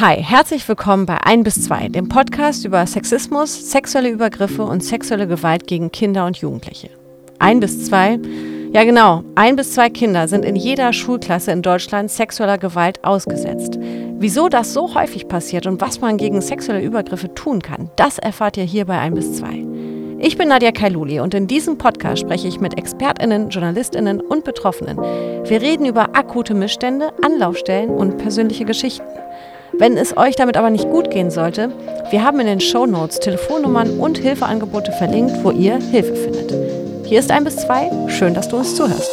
Hi, herzlich willkommen bei 1 bis 2, dem Podcast über Sexismus, sexuelle Übergriffe und sexuelle Gewalt gegen Kinder und Jugendliche. 1 bis 2, ja genau, 1 bis 2 Kinder sind in jeder Schulklasse in Deutschland sexueller Gewalt ausgesetzt. Wieso das so häufig passiert und was man gegen sexuelle Übergriffe tun kann, das erfahrt ihr hier bei 1 bis 2. Ich bin Nadja Kailuli und in diesem Podcast spreche ich mit ExpertInnen, JournalistInnen und Betroffenen. Wir reden über akute Missstände, Anlaufstellen und persönliche Geschichten. Wenn es euch damit aber nicht gut gehen sollte, wir haben in den Show Notes Telefonnummern und Hilfeangebote verlinkt, wo ihr Hilfe findet. Hier ist ein bis zwei. Schön, dass du uns zuhörst.